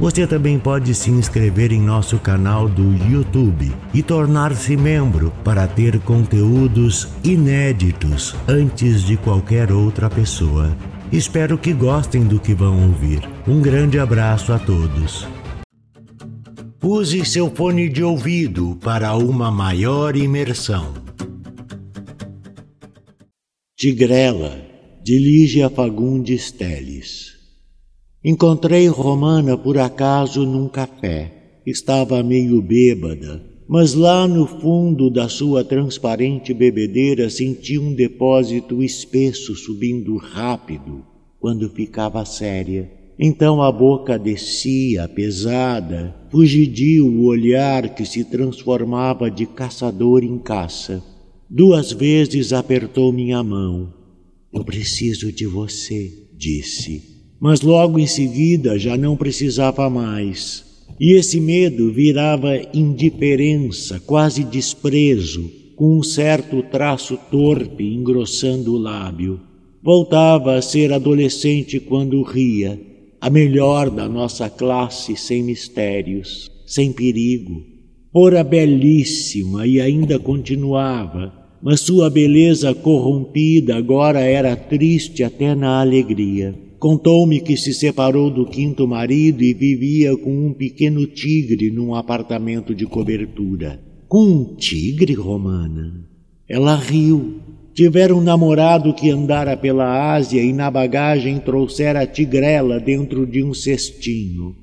Você também pode se inscrever em nosso canal do YouTube e tornar-se membro para ter conteúdos inéditos antes de qualquer outra pessoa. Espero que gostem do que vão ouvir. Um grande abraço a todos. Use seu fone de ouvido para uma maior imersão. Tigrela, de Lígia Fagundes Teles. Encontrei Romana por acaso num café. Estava meio bêbada, mas lá no fundo da sua transparente bebedeira senti um depósito espesso subindo rápido quando ficava séria. Então a boca descia, pesada, fugidio o olhar que se transformava de caçador em caça. Duas vezes apertou minha mão. Eu preciso de você, disse mas logo em seguida já não precisava mais. E esse medo virava indiferença, quase desprezo, com um certo traço torpe engrossando o lábio. Voltava a ser adolescente quando ria, a melhor da nossa classe sem mistérios, sem perigo. Fora belíssima e ainda continuava, mas sua beleza corrompida agora era triste até na alegria. Contou-me que se separou do quinto marido e vivia com um pequeno tigre num apartamento de cobertura. Com um tigre, Romana? Ela riu. Tivera um namorado que andara pela Ásia e na bagagem trouxera a tigrela dentro de um cestinho.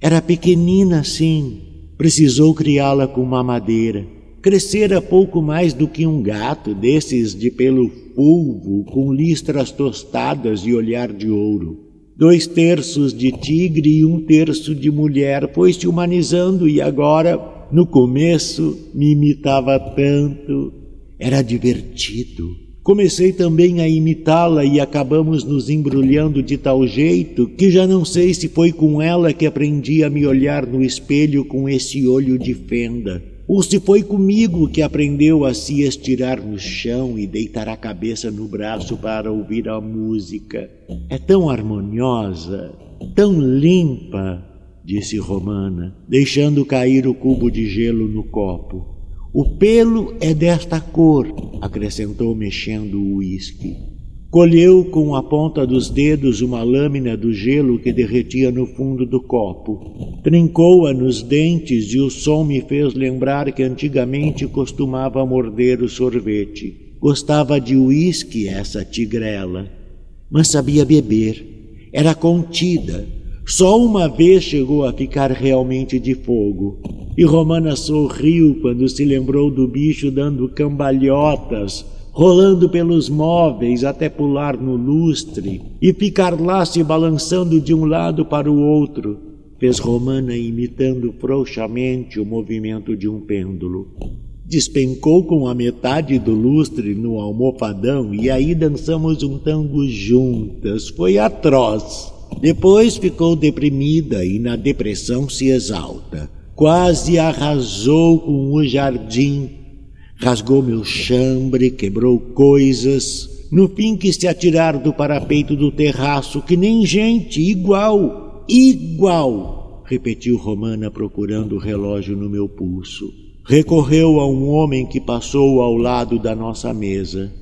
Era pequenina, sim. Precisou criá-la com mamadeira. Crescera pouco mais do que um gato desses de pelo fulvo, com listras tostadas e olhar de ouro. Dois terços de tigre e um terço de mulher, foi-se humanizando e agora, no começo, me imitava tanto. Era divertido. Comecei também a imitá-la e acabamos nos embrulhando de tal jeito que já não sei se foi com ela que aprendi a me olhar no espelho com esse olho de fenda. Ou se foi comigo que aprendeu a se estirar no chão e deitar a cabeça no braço para ouvir a música. É tão harmoniosa, tão limpa, disse Romana, deixando cair o cubo de gelo no copo. O pelo é desta cor, acrescentou mexendo o uísque. Colheu com a ponta dos dedos uma lâmina do gelo que derretia no fundo do copo. Trincou-a nos dentes e o som me fez lembrar que antigamente costumava morder o sorvete. Gostava de uísque essa tigrela, mas sabia beber. Era contida. Só uma vez chegou a ficar realmente de fogo. E Romana sorriu quando se lembrou do bicho dando cambalhotas rolando pelos móveis até pular no lustre e ficar lá se balançando de um lado para o outro, fez Romana imitando frouxamente o movimento de um pêndulo. Despencou com a metade do lustre no almofadão e aí dançamos um tango juntas. Foi atroz. Depois ficou deprimida e na depressão se exalta. Quase arrasou com o jardim rasgou meu chambre, quebrou coisas. No fim quis se atirar do parapeito do terraço, que nem gente, igual, igual, repetiu Romana procurando o relógio no meu pulso. Recorreu a um homem que passou ao lado da nossa mesa.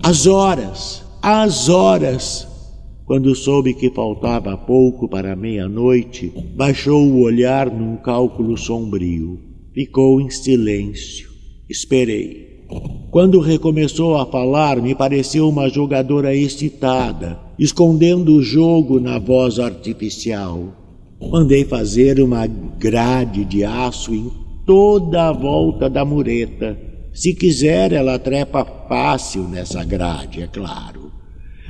As horas, as horas! Quando soube que faltava pouco para meia-noite, baixou o olhar num cálculo sombrio. Ficou em silêncio. Esperei. Quando recomeçou a falar, me pareceu uma jogadora excitada, escondendo o jogo na voz artificial. Mandei fazer uma grade de aço em toda a volta da mureta. Se quiser, ela trepa fácil nessa grade, é claro.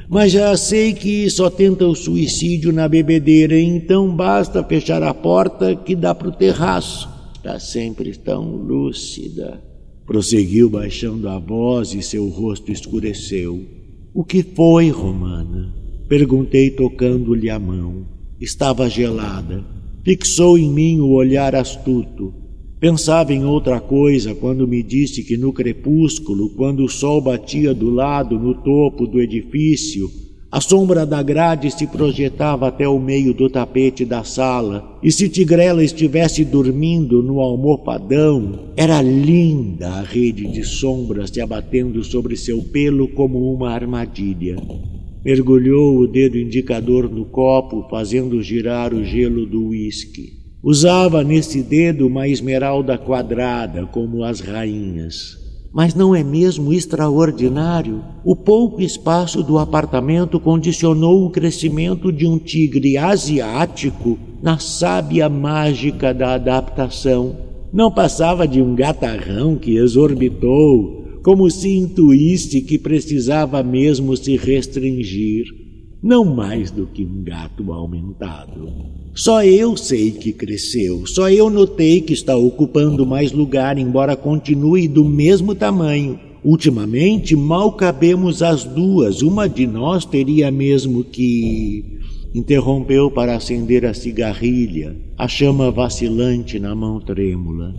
Mas já sei que só tenta o suicídio na bebedeira, então basta fechar a porta que dá para o terraço. Está sempre tão lúcida. Prosseguiu baixando a voz e seu rosto escureceu. O que foi, Romana? Perguntei tocando-lhe a mão. Estava gelada. Fixou em mim o olhar astuto. Pensava em outra coisa quando me disse que no crepúsculo, quando o sol batia do lado no topo do edifício, a sombra da grade se projetava até o meio do tapete da sala, e se Tigrela estivesse dormindo no almofadão, era linda a rede de sombras se abatendo sobre seu pelo como uma armadilha. Mergulhou o dedo indicador no copo, fazendo girar o gelo do uísque. Usava nesse dedo uma esmeralda quadrada, como as rainhas. Mas não é mesmo extraordinário? O pouco espaço do apartamento condicionou o crescimento de um tigre asiático na sábia mágica da adaptação. Não passava de um gatarrão que exorbitou, como se intuísse que precisava mesmo se restringir, não mais do que um gato aumentado. Só eu sei que cresceu, só eu notei que está ocupando mais lugar, embora continue do mesmo tamanho. Ultimamente, mal cabemos as duas, uma de nós teria mesmo que. Interrompeu para acender a cigarrilha, a chama vacilante na mão trêmula.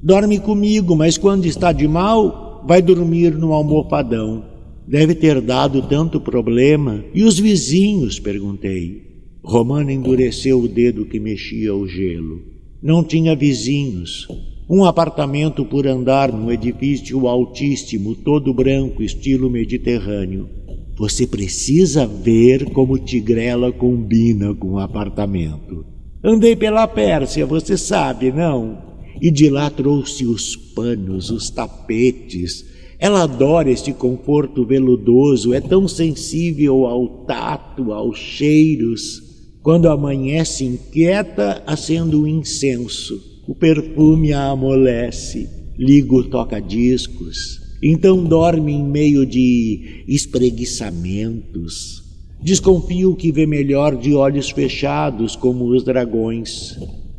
Dorme comigo, mas quando está de mal, vai dormir no almofadão. Deve ter dado tanto problema. E os vizinhos? perguntei. Romana endureceu o dedo que mexia o gelo. Não tinha vizinhos. Um apartamento por andar num edifício altíssimo, todo branco, estilo mediterrâneo. Você precisa ver como Tigrela combina com o apartamento. Andei pela Pérsia, você sabe, não? E de lá trouxe os panos, os tapetes. Ela adora este conforto veludoso, é tão sensível ao tato, aos cheiros. Quando amanhece inquieta, acendo um incenso. O perfume a amolece. Ligo toca-discos. Então dorme em meio de espreguiçamentos. Desconfio que vê melhor de olhos fechados, como os dragões.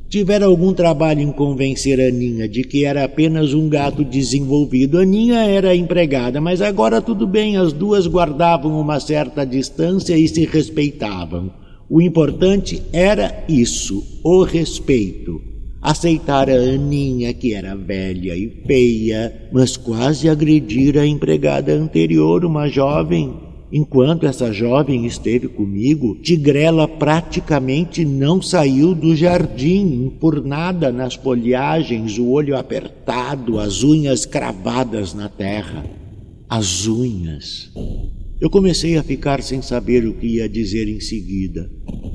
Tivera algum trabalho em convencer Aninha de que era apenas um gato desenvolvido. Aninha era empregada, mas agora tudo bem, as duas guardavam uma certa distância e se respeitavam. O importante era isso, o respeito. Aceitar a Aninha, que era velha e feia, mas quase agredir a empregada anterior, uma jovem. Enquanto essa jovem esteve comigo, Tigrela praticamente não saiu do jardim, empurnada nas folhagens, o olho apertado, as unhas cravadas na terra. As unhas. Eu comecei a ficar sem saber o que ia dizer em seguida.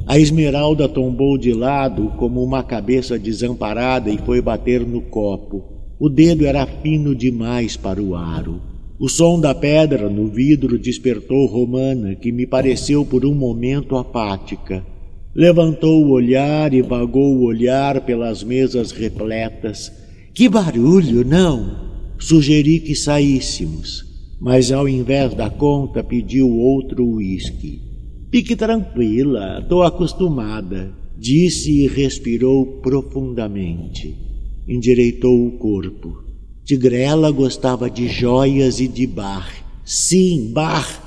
A esmeralda tombou de lado como uma cabeça desamparada e foi bater no copo. O dedo era fino demais para o aro. O som da pedra no vidro despertou Romana, que me pareceu por um momento apática. Levantou o olhar e vagou o olhar pelas mesas repletas. Que barulho, não? Sugeri que saíssemos mas ao invés da conta pediu outro uísque. Fique tranquila, estou acostumada, disse e respirou profundamente. Endireitou o corpo. Tigrela gostava de joias e de bar. Sim, bar.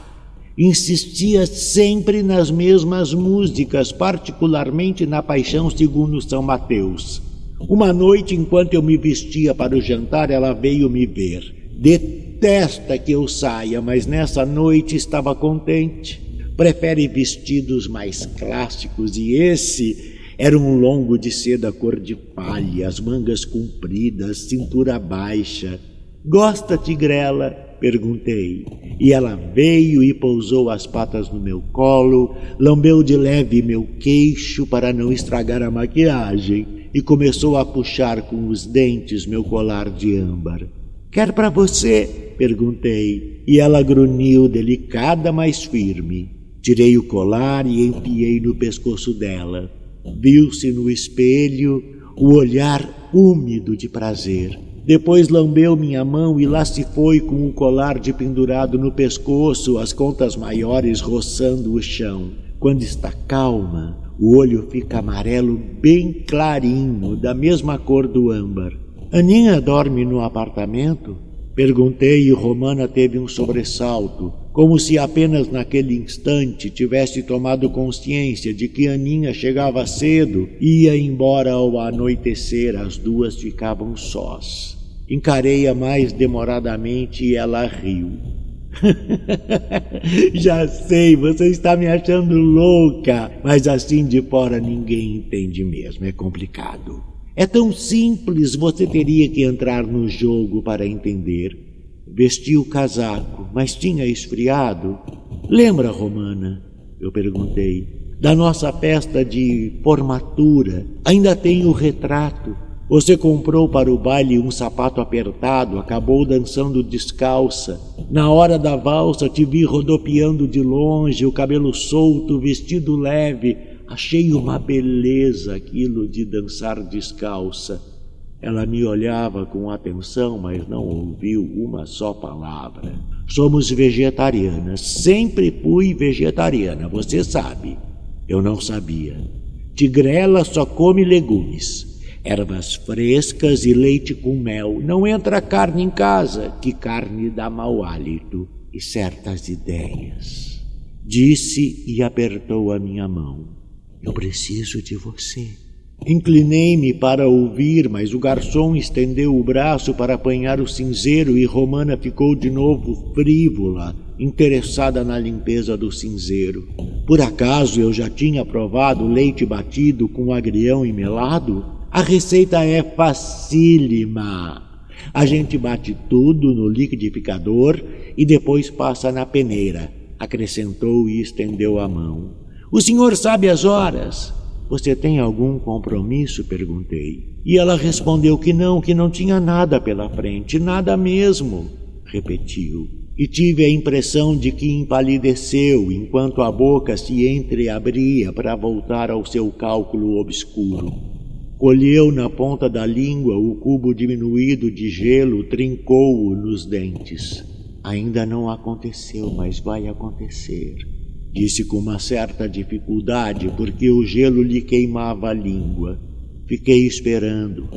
Insistia sempre nas mesmas músicas, particularmente na Paixão segundo São Mateus. Uma noite, enquanto eu me vestia para o jantar, ela veio me ver. De detesta que eu saia, mas nessa noite estava contente. Prefere vestidos mais clássicos e esse era um longo de seda cor de palha, as mangas compridas, cintura baixa. Gosta, tigrela? Perguntei. E ela veio e pousou as patas no meu colo, lambeu de leve meu queixo para não estragar a maquiagem e começou a puxar com os dentes meu colar de âmbar. Quer para você? perguntei, e ela grunhiu delicada, mas firme. Tirei o colar e enfiei no pescoço dela. Viu-se no espelho o olhar úmido de prazer. Depois lambeu minha mão e lá se foi com o colar de pendurado no pescoço, as contas maiores roçando o chão. Quando está calma, o olho fica amarelo bem clarinho, da mesma cor do âmbar. Aninha dorme no apartamento? Perguntei e Romana teve um sobressalto, como se apenas naquele instante tivesse tomado consciência de que Aninha chegava cedo e ia embora ao anoitecer, as duas ficavam sós. Encarei-a mais demoradamente e ela riu. Já sei, você está me achando louca, mas assim de fora ninguém entende mesmo, é complicado. É tão simples, você teria que entrar no jogo para entender. Vestiu o casaco, mas tinha esfriado. Lembra, Romana? Eu perguntei. Da nossa festa de formatura. Ainda tem o retrato. Você comprou para o baile um sapato apertado, acabou dançando descalça. Na hora da valsa te vi rodopiando de longe, o cabelo solto, vestido leve. Achei uma beleza aquilo de dançar descalça. Ela me olhava com atenção, mas não ouviu uma só palavra. Somos vegetarianas. Sempre fui vegetariana, você sabe. Eu não sabia. Tigrela só come legumes, ervas frescas e leite com mel. Não entra carne em casa, que carne dá mau hálito e certas ideias. Disse e apertou a minha mão. Eu preciso de você. Inclinei-me para ouvir, mas o garçom estendeu o braço para apanhar o cinzeiro e Romana ficou de novo frívola, interessada na limpeza do cinzeiro. Por acaso eu já tinha provado leite batido com agrião e melado? A receita é facílima. A gente bate tudo no liquidificador e depois passa na peneira, acrescentou e estendeu a mão. O senhor sabe as horas? Você tem algum compromisso? perguntei. E ela respondeu que não, que não tinha nada pela frente, nada mesmo, repetiu. E tive a impressão de que empalideceu enquanto a boca se entreabria para voltar ao seu cálculo obscuro. Colheu na ponta da língua o cubo diminuído de gelo, trincou-o nos dentes. Ainda não aconteceu, mas vai acontecer. Disse com uma certa dificuldade, porque o gelo lhe queimava a língua. Fiquei esperando.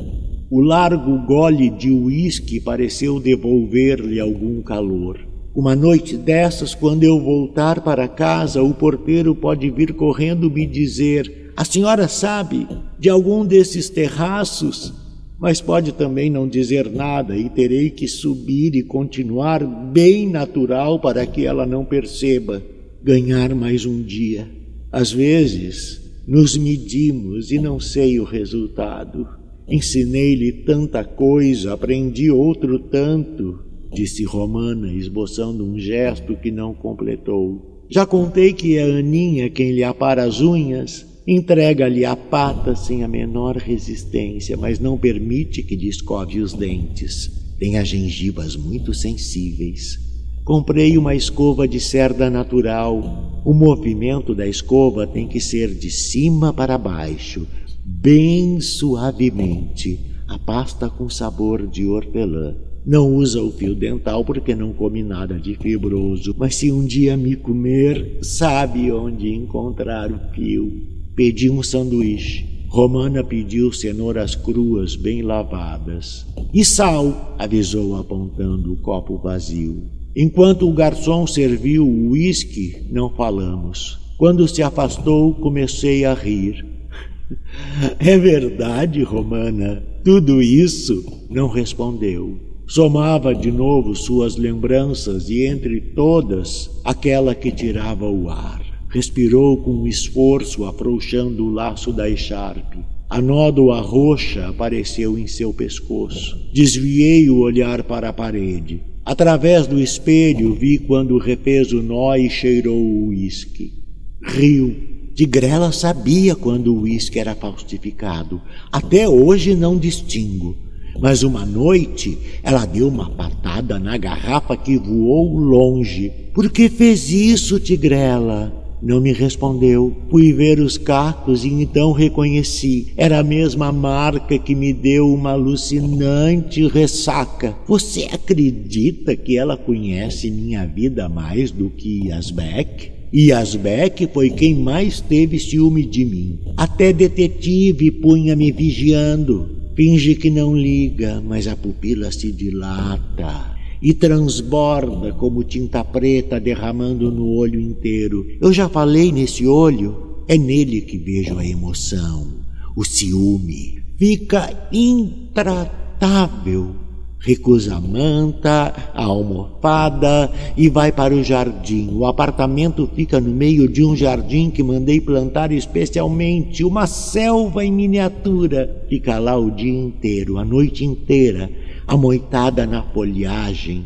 O largo gole de uísque pareceu devolver-lhe algum calor. Uma noite dessas, quando eu voltar para casa, o porteiro pode vir correndo me dizer: A senhora sabe de algum desses terraços? Mas pode também não dizer nada e terei que subir e continuar bem natural para que ela não perceba ganhar mais um dia. Às vezes, nos medimos e não sei o resultado. Ensinei-lhe tanta coisa, aprendi outro tanto, disse Romana, esboçando um gesto que não completou. Já contei que é a Aninha quem lhe apara as unhas, entrega-lhe a pata sem a menor resistência, mas não permite que descove os dentes. Tem as gengivas muito sensíveis. Comprei uma escova de cerda natural. O movimento da escova tem que ser de cima para baixo, bem suavemente. A pasta com sabor de hortelã. Não usa o fio dental porque não come nada de fibroso, mas se um dia me comer, sabe onde encontrar o fio. Pedi um sanduíche. Romana pediu cenouras cruas bem lavadas. E sal, avisou apontando o copo vazio. Enquanto o garçom serviu o uísque, não falamos. Quando se afastou, comecei a rir. É verdade, Romana, tudo isso? Não respondeu. Somava de novo suas lembranças e, entre todas, aquela que tirava o ar. Respirou com esforço, afrouxando o laço da echarpe. A nódoa roxa apareceu em seu pescoço. Desviei o olhar para a parede. Através do espelho vi quando refez o nó e cheirou o uísque. Riu. Tigrela sabia quando o uísque era falsificado. Até hoje não distingo. Mas uma noite ela deu uma patada na garrafa que voou longe. Por que fez isso, Tigrela? Não me respondeu. Fui ver os cacos e então reconheci. Era a mesma marca que me deu uma alucinante ressaca. Você acredita que ela conhece minha vida mais do que Yasbek? Yasbek foi quem mais teve ciúme de mim. Até detetive punha me vigiando. Finge que não liga, mas a pupila se dilata. E transborda como tinta preta derramando no olho inteiro. Eu já falei nesse olho, é nele que vejo a emoção, o ciúme. Fica intratável recusa a manta, a almofada e vai para o jardim. O apartamento fica no meio de um jardim que mandei plantar especialmente, uma selva em miniatura. Fica lá o dia inteiro, a noite inteira, amoitada na folhagem.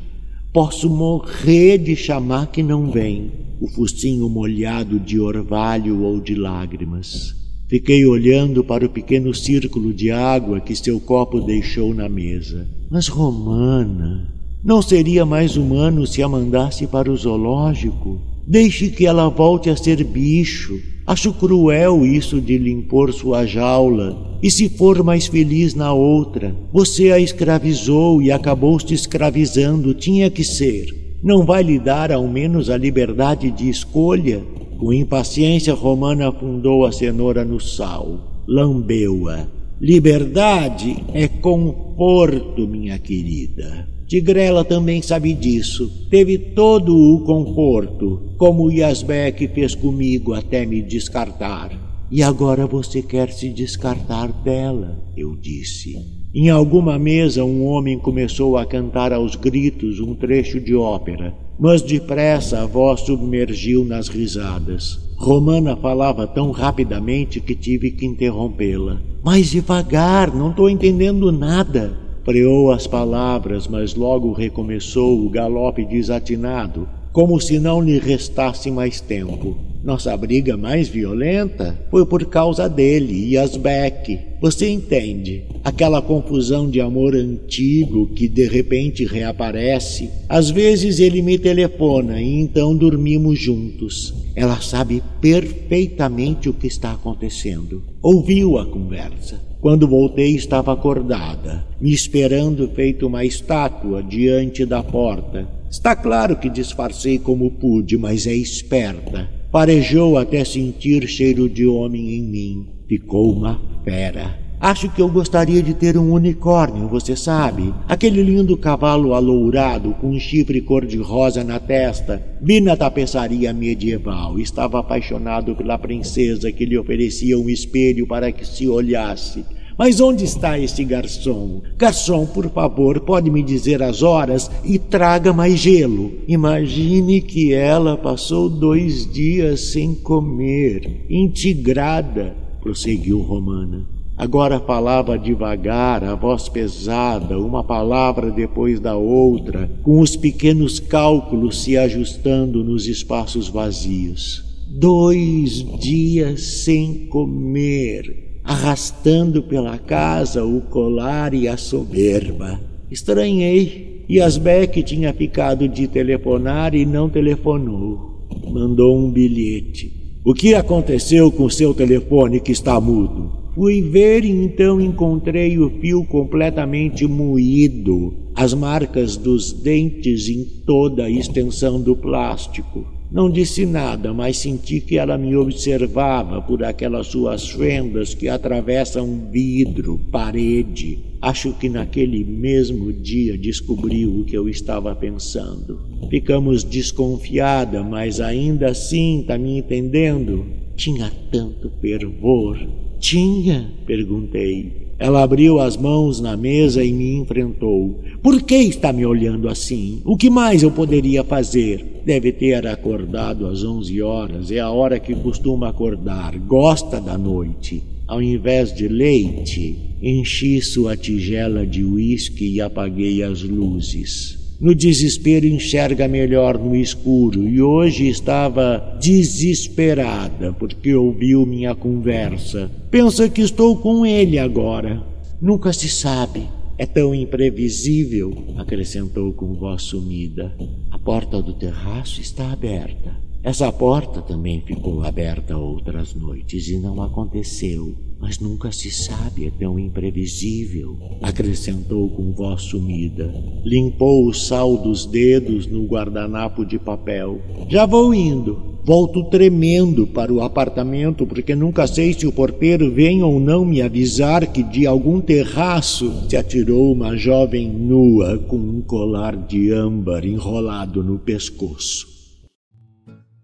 Posso morrer de chamar que não vem, o focinho molhado de orvalho ou de lágrimas. Fiquei olhando para o pequeno círculo de água que seu copo deixou na mesa. Mas Romana, não seria mais humano se a mandasse para o zoológico? Deixe que ela volte a ser bicho. Acho cruel isso de lhe impor sua jaula. E se for mais feliz na outra? Você a escravizou e acabou se escravizando. Tinha que ser. Não vai lhe dar ao menos a liberdade de escolha? Com impaciência, Romana afundou a cenoura no sal, lambeu-a. Liberdade é conforto, minha querida. Tigrela também sabe disso. Teve todo o conforto, como Yasbeck fez comigo até me descartar. E agora você quer se descartar dela, eu disse. Em alguma mesa, um homem começou a cantar aos gritos um trecho de ópera mas depressa a voz submergiu nas risadas. Romana falava tão rapidamente que tive que interrompê-la. Mais devagar, não estou entendendo nada. Preou as palavras, mas logo recomeçou o galope desatinado, como se não lhe restasse mais tempo. Nossa briga mais violenta foi por causa dele, Yasbeck. Você entende? Aquela confusão de amor antigo que de repente reaparece. Às vezes ele me telefona e então dormimos juntos. Ela sabe perfeitamente o que está acontecendo. Ouviu a conversa. Quando voltei, estava acordada, me esperando feito uma estátua diante da porta. Está claro que disfarcei como pude, mas é esperta. Farejou até sentir cheiro de homem em mim. Ficou uma fera. Acho que eu gostaria de ter um unicórnio, você sabe? Aquele lindo cavalo alourado com um chifre cor-de-rosa na testa. Vi na tapeçaria medieval. Estava apaixonado pela princesa que lhe oferecia um espelho para que se olhasse. Mas onde está esse garçom? Garçom, por favor, pode me dizer as horas e traga mais gelo. Imagine que ela passou dois dias sem comer, intigrada, prosseguiu Romana. Agora falava devagar, a voz pesada, uma palavra depois da outra, com os pequenos cálculos se ajustando nos espaços vazios. Dois dias sem comer arrastando pela casa o colar e a soberba. Estranhei. E Asbeck tinha ficado de telefonar e não telefonou. Mandou um bilhete. O que aconteceu com seu telefone que está mudo? Fui ver e então encontrei o fio completamente moído, as marcas dos dentes em toda a extensão do plástico. Não disse nada, mas senti que ela me observava por aquelas suas fendas que atravessam vidro, parede. Acho que naquele mesmo dia descobriu o que eu estava pensando. Ficamos desconfiada, mas ainda assim, tá me entendendo? Tinha tanto fervor. Tinha? perguntei. Ela abriu as mãos na mesa e me enfrentou. Por que está me olhando assim? O que mais eu poderia fazer? Deve ter acordado às onze horas, é a hora que costuma acordar. Gosta da noite. Ao invés de leite, enchi sua tigela de uísque e apaguei as luzes. No desespero enxerga melhor no escuro e hoje estava desesperada porque ouviu minha conversa. Pensa que estou com ele agora. Nunca se sabe. É tão imprevisível, acrescentou com voz sumida. A porta do terraço está aberta. Essa porta também ficou aberta outras noites e não aconteceu Mas nunca se sabe, é tão imprevisível, acrescentou com voz sumida. Limpou o sal dos dedos no guardanapo de papel. Já vou indo. Volto tremendo para o apartamento porque nunca sei se o porteiro vem ou não me avisar que de algum terraço se atirou uma jovem nua com um colar de âmbar enrolado no pescoço.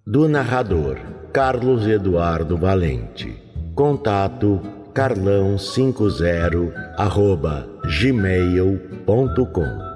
Do narrador Carlos Eduardo Valente. Contato carlão50 arroba gmail.com